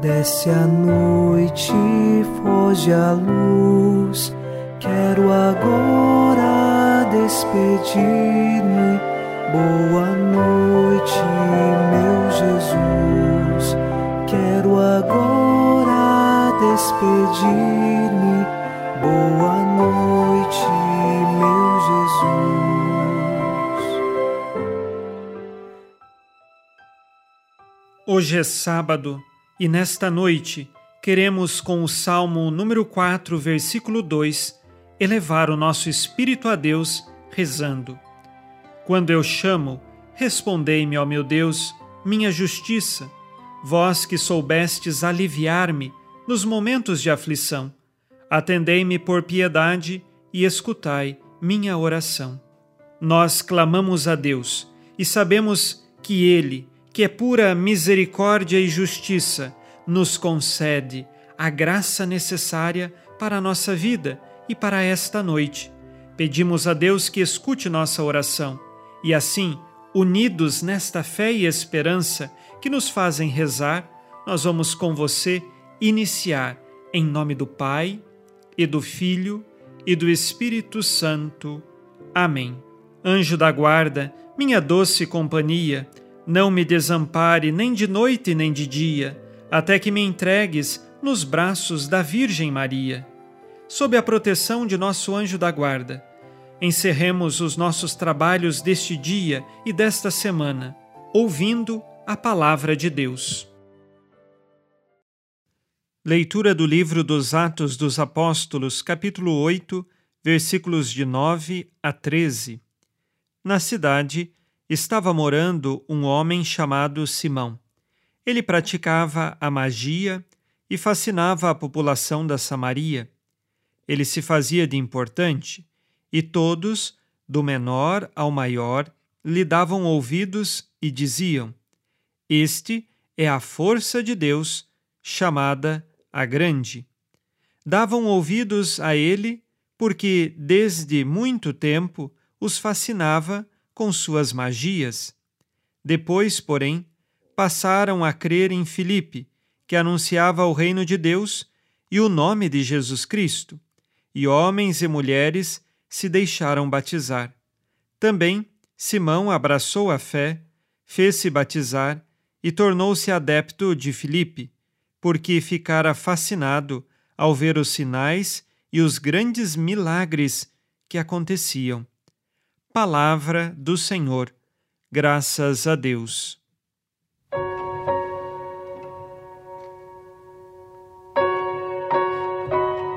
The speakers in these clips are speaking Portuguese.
Desce a noite, foge a luz. Quero agora despedir-me. Boa noite, meu Jesus. Quero agora despedir-me. Boa noite, meu Jesus. Hoje é sábado e nesta noite queremos, com o Salmo número 4, versículo 2, elevar o nosso espírito a Deus, rezando. Quando eu chamo, respondei-me, ó meu Deus, minha justiça, vós que soubestes aliviar-me nos momentos de aflição. Atendei-me por piedade e escutai minha oração. Nós clamamos a Deus e sabemos que Ele, que é pura misericórdia e justiça, nos concede a graça necessária para a nossa vida e para esta noite. Pedimos a Deus que escute nossa oração e assim, unidos nesta fé e esperança que nos fazem rezar, nós vamos com você iniciar em nome do Pai e do Filho e do Espírito Santo. Amém. Anjo da guarda, minha doce companhia, não me desampare nem de noite nem de dia, até que me entregues nos braços da Virgem Maria. Sob a proteção de nosso anjo da guarda, encerremos os nossos trabalhos deste dia e desta semana, ouvindo a palavra de Deus. Leitura do livro dos Atos dos Apóstolos, capítulo 8, versículos de 9 a 13. Na cidade, estava morando um homem chamado Simão. Ele praticava a magia e fascinava a população da Samaria. Ele se fazia de importante e todos, do menor ao maior, lhe davam ouvidos e diziam: Este é a força de Deus, chamada a Grande. Davam ouvidos a ele porque desde muito tempo os fascinava com suas magias. Depois, porém, passaram a crer em Filipe, que anunciava o reino de Deus e o nome de Jesus Cristo, e homens e mulheres se deixaram batizar. Também Simão abraçou a fé, fez-se batizar e tornou-se adepto de Filipe, porque ficara fascinado ao ver os sinais e os grandes milagres que aconteciam. Palavra do Senhor. Graças a Deus.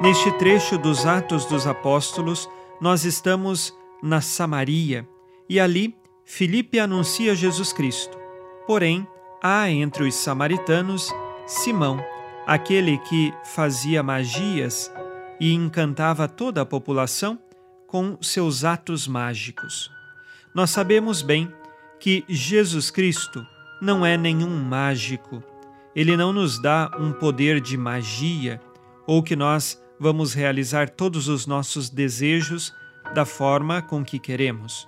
Neste trecho dos Atos dos Apóstolos, nós estamos na Samaria e ali Filipe anuncia Jesus Cristo. Porém, há entre os samaritanos Simão, aquele que fazia magias e encantava toda a população com seus atos mágicos. Nós sabemos bem que Jesus Cristo não é nenhum mágico. Ele não nos dá um poder de magia ou que nós vamos realizar todos os nossos desejos da forma com que queremos.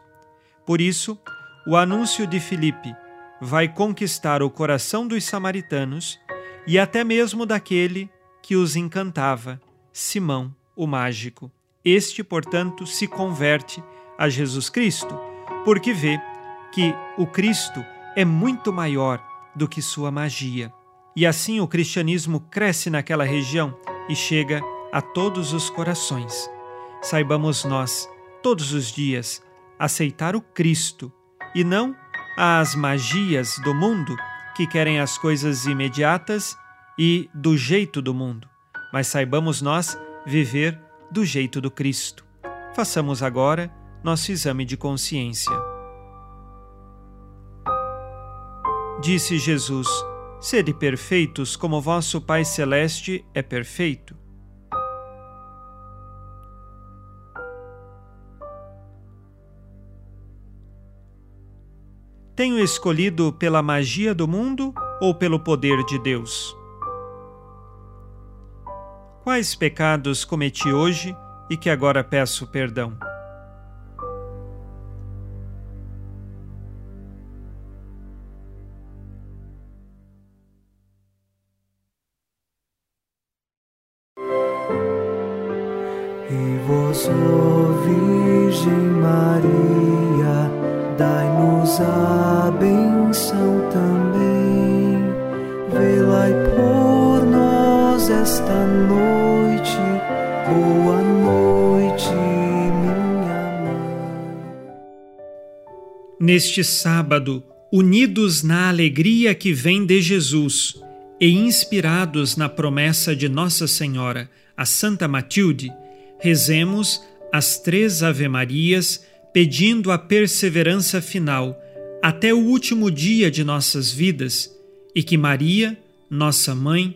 Por isso, o anúncio de Filipe vai conquistar o coração dos samaritanos e até mesmo daquele que os encantava, Simão, o mágico. Este, portanto, se converte a Jesus Cristo, porque vê que o Cristo é muito maior do que sua magia. E assim o cristianismo cresce naquela região e chega a todos os corações. Saibamos nós, todos os dias, aceitar o Cristo e não as magias do mundo que querem as coisas imediatas e do jeito do mundo, mas saibamos nós viver do jeito do Cristo. Façamos agora nosso exame de consciência. Disse Jesus: Sede perfeitos como vosso Pai Celeste é perfeito. Tenho escolhido pela magia do mundo ou pelo poder de Deus? Quais pecados cometi hoje e que agora peço perdão? E vós, Virgem Maria, dai-nos a benção esta noite. Boa noite, minha mãe. Neste sábado, unidos na alegria que vem de Jesus e inspirados na promessa de Nossa Senhora, a Santa Matilde, rezemos as três Ave-Marias pedindo a perseverança final até o último dia de nossas vidas e que Maria, nossa mãe,